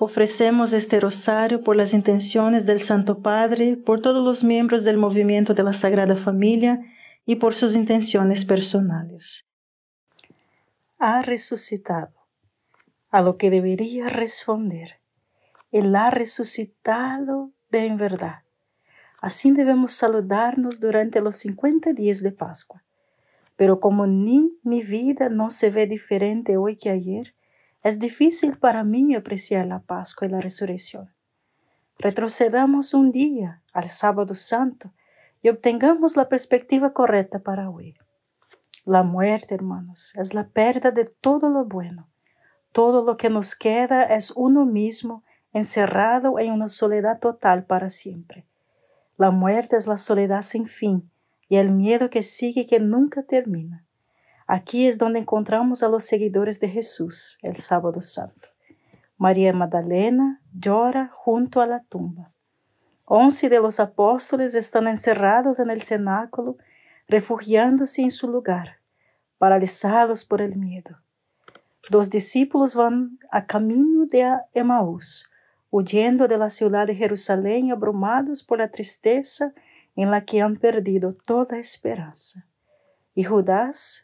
Ofrecemos este rosario por las intenciones del Santo Padre, por todos los miembros del movimiento de la Sagrada Familia y por sus intenciones personales. Ha resucitado, a lo que debería responder. Él ha resucitado de en verdad. Así debemos saludarnos durante los 50 días de Pascua. Pero como ni mi vida no se ve diferente hoy que ayer, es difícil para mí apreciar la Pascua y la resurrección. Retrocedamos un día al sábado santo y obtengamos la perspectiva correcta para hoy. La muerte, hermanos, es la pérdida de todo lo bueno. Todo lo que nos queda es uno mismo encerrado en una soledad total para siempre. La muerte es la soledad sin fin y el miedo que sigue que nunca termina. Aquí es donde encontramos a los seguidores de Jesús el sábado santo. María Magdalena llora junto a la tumba. Once de los apóstoles están encerrados en el cenáculo, refugiándose en su lugar, paralizados por el miedo. Dos discípulos van a camino de Emaús, huyendo de la ciudad de Jerusalén, abrumados por la tristeza en la que han perdido toda esperanza. Y Judas,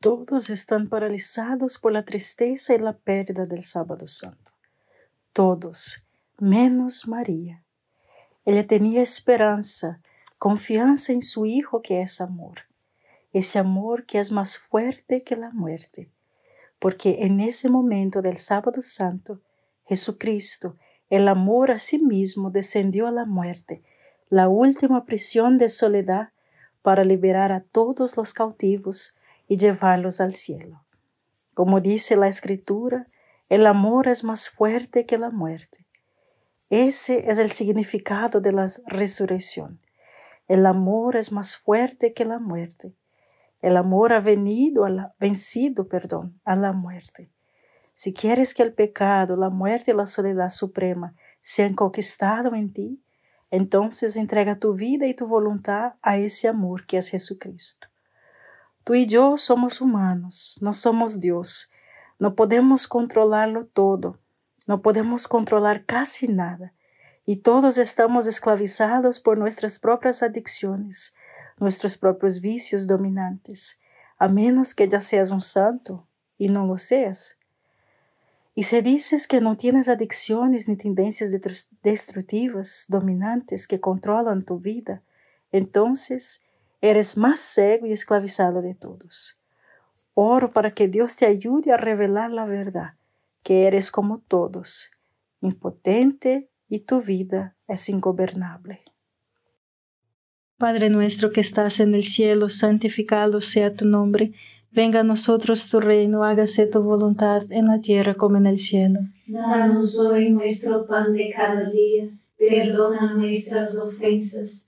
Todos están paralizados por la tristeza y la pérdida del sábado santo. Todos, menos María. Ella tenía esperanza, confianza en su Hijo que es amor, ese amor que es más fuerte que la muerte, porque en ese momento del sábado santo, Jesucristo, el amor a sí mismo descendió a la muerte, la última prisión de soledad, para liberar a todos los cautivos y llevarlos al cielo. Como dice la Escritura, el amor es más fuerte que la muerte. Ese es el significado de la resurrección. El amor es más fuerte que la muerte. El amor ha venido a la, vencido, perdón, a la muerte. Si quieres que el pecado, la muerte y la soledad suprema sean conquistados en ti, entonces entrega tu vida y tu voluntad a ese amor que es Jesucristo. Tú y yo somos humanos, no somos Dios, no podemos controlarlo todo, no podemos controlar casi nada, y todos estamos esclavizados por nuestras propias adicciones, nuestros propios vicios dominantes, a menos que ya seas un santo y no lo seas. Y si dices que no tienes adicciones ni tendencias destructivas dominantes que controlan tu vida, entonces eres más cego y esclavizado de todos. Oro para que Dios te ayude a revelar la verdad, que eres como todos, impotente y tu vida es ingobernable. Padre nuestro que estás en el cielo, santificado sea tu nombre Venga a nosotros tu reino, hágase tu voluntad en la tierra como en el cielo. Danos hoy nuestro pan de cada día, perdona nuestras ofensas,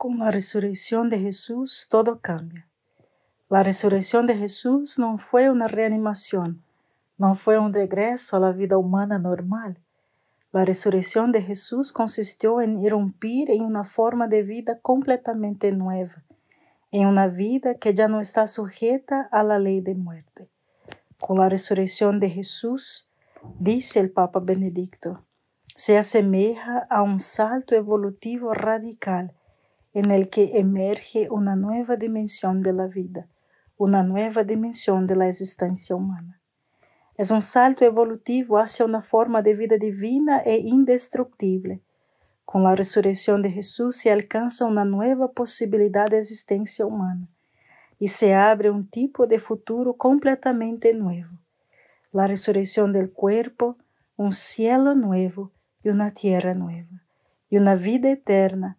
Con la resurrección de Jesús todo cambia. La resurrección de Jesús no fue una reanimación, no fue un regreso a la vida humana normal. La resurrección de Jesús consistió en irrumpir en una forma de vida completamente nueva, en una vida que ya no está sujeta a la ley de muerte. Con la resurrección de Jesús, dice el Papa Benedicto, se asemeja a un salto evolutivo radical en el que emerge una nueva dimensión de la vida, una nueva dimensión de la existencia humana. Es un salto evolutivo hacia una forma de vida divina e indestructible. Con la resurrección de Jesús se alcanza una nueva posibilidad de existencia humana y se abre un tipo de futuro completamente nuevo. La resurrección del cuerpo, un cielo nuevo y una tierra nueva, y una vida eterna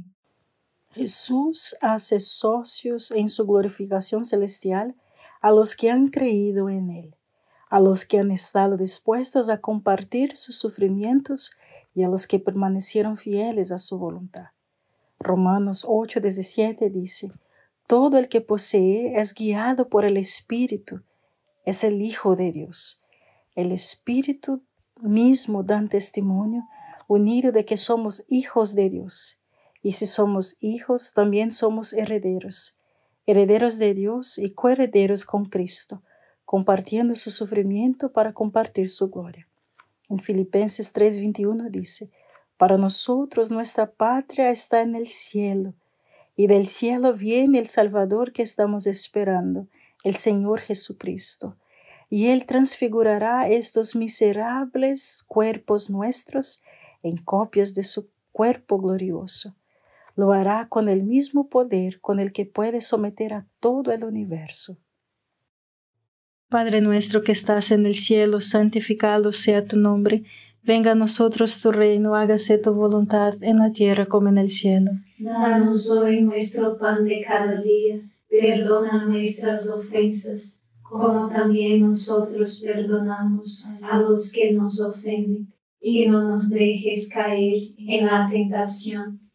Jesús hace socios en su glorificación celestial a los que han creído en Él, a los que han estado dispuestos a compartir sus sufrimientos y a los que permanecieron fieles a su voluntad. Romanos 8, 17 dice, Todo el que posee es guiado por el Espíritu, es el Hijo de Dios. El Espíritu mismo da testimonio unido de que somos hijos de Dios y si somos hijos, también somos herederos, herederos de Dios y coherederos con Cristo, compartiendo su sufrimiento para compartir su gloria. En Filipenses 3:21 dice, Para nosotros nuestra patria está en el cielo, y del cielo viene el Salvador que estamos esperando, el Señor Jesucristo. Y Él transfigurará estos miserables cuerpos nuestros en copias de su cuerpo glorioso lo hará con el mismo poder con el que puede someter a todo el universo. Padre nuestro que estás en el cielo, santificado sea tu nombre, venga a nosotros tu reino, hágase tu voluntad en la tierra como en el cielo. Danos hoy nuestro pan de cada día, perdona nuestras ofensas, como también nosotros perdonamos a los que nos ofenden, y no nos dejes caer en la tentación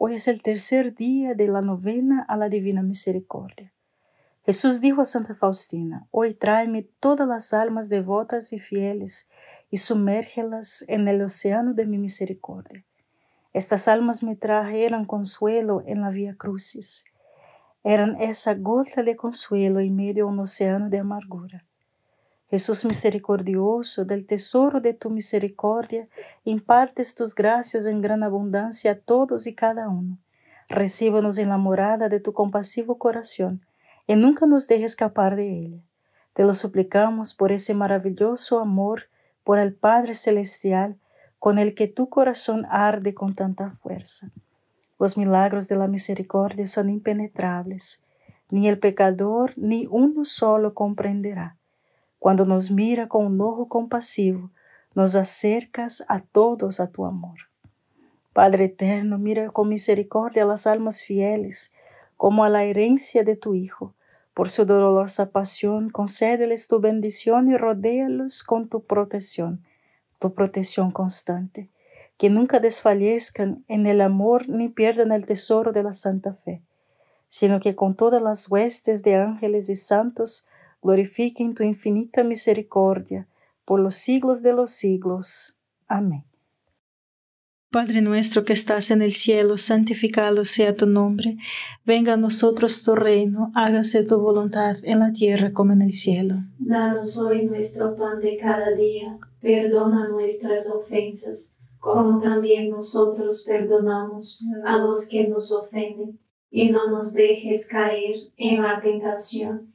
Hoy es el tercer día de la novena a la Divina Misericordia. Jesús dijo a Santa Faustina, Hoy tráeme todas las almas devotas y fieles y sumérgelas en el océano de mi misericordia. Estas almas me trajeron consuelo en la vía crucis. Eran esa gota de consuelo en medio de un océano de amargura. Jesús misericordioso, del tesoro de tu misericordia, impartes tus gracias en gran abundancia a todos y cada uno. Recíbanos en la morada de tu compasivo corazón y nunca nos dejes escapar de ella. Te lo suplicamos por ese maravilloso amor por el Padre Celestial con el que tu corazón arde con tanta fuerza. Los milagros de la misericordia son impenetrables, ni el pecador ni uno solo comprenderá cuando nos mira con un ojo compasivo, nos acercas a todos a tu amor. Padre eterno, mira con misericordia a las almas fieles, como a la herencia de tu Hijo. Por su dolorosa pasión, concédeles tu bendición y rodéalos con tu protección, tu protección constante. Que nunca desfallezcan en el amor ni pierdan el tesoro de la santa fe, sino que con todas las huestes de ángeles y santos glorifiquen tu infinita misericordia por los siglos de los siglos. Amén. Padre nuestro que estás en el cielo, santificado sea tu nombre, venga a nosotros tu reino, hágase tu voluntad en la tierra como en el cielo. Danos hoy nuestro pan de cada día, perdona nuestras ofensas, como también nosotros perdonamos a los que nos ofenden, y no nos dejes caer en la tentación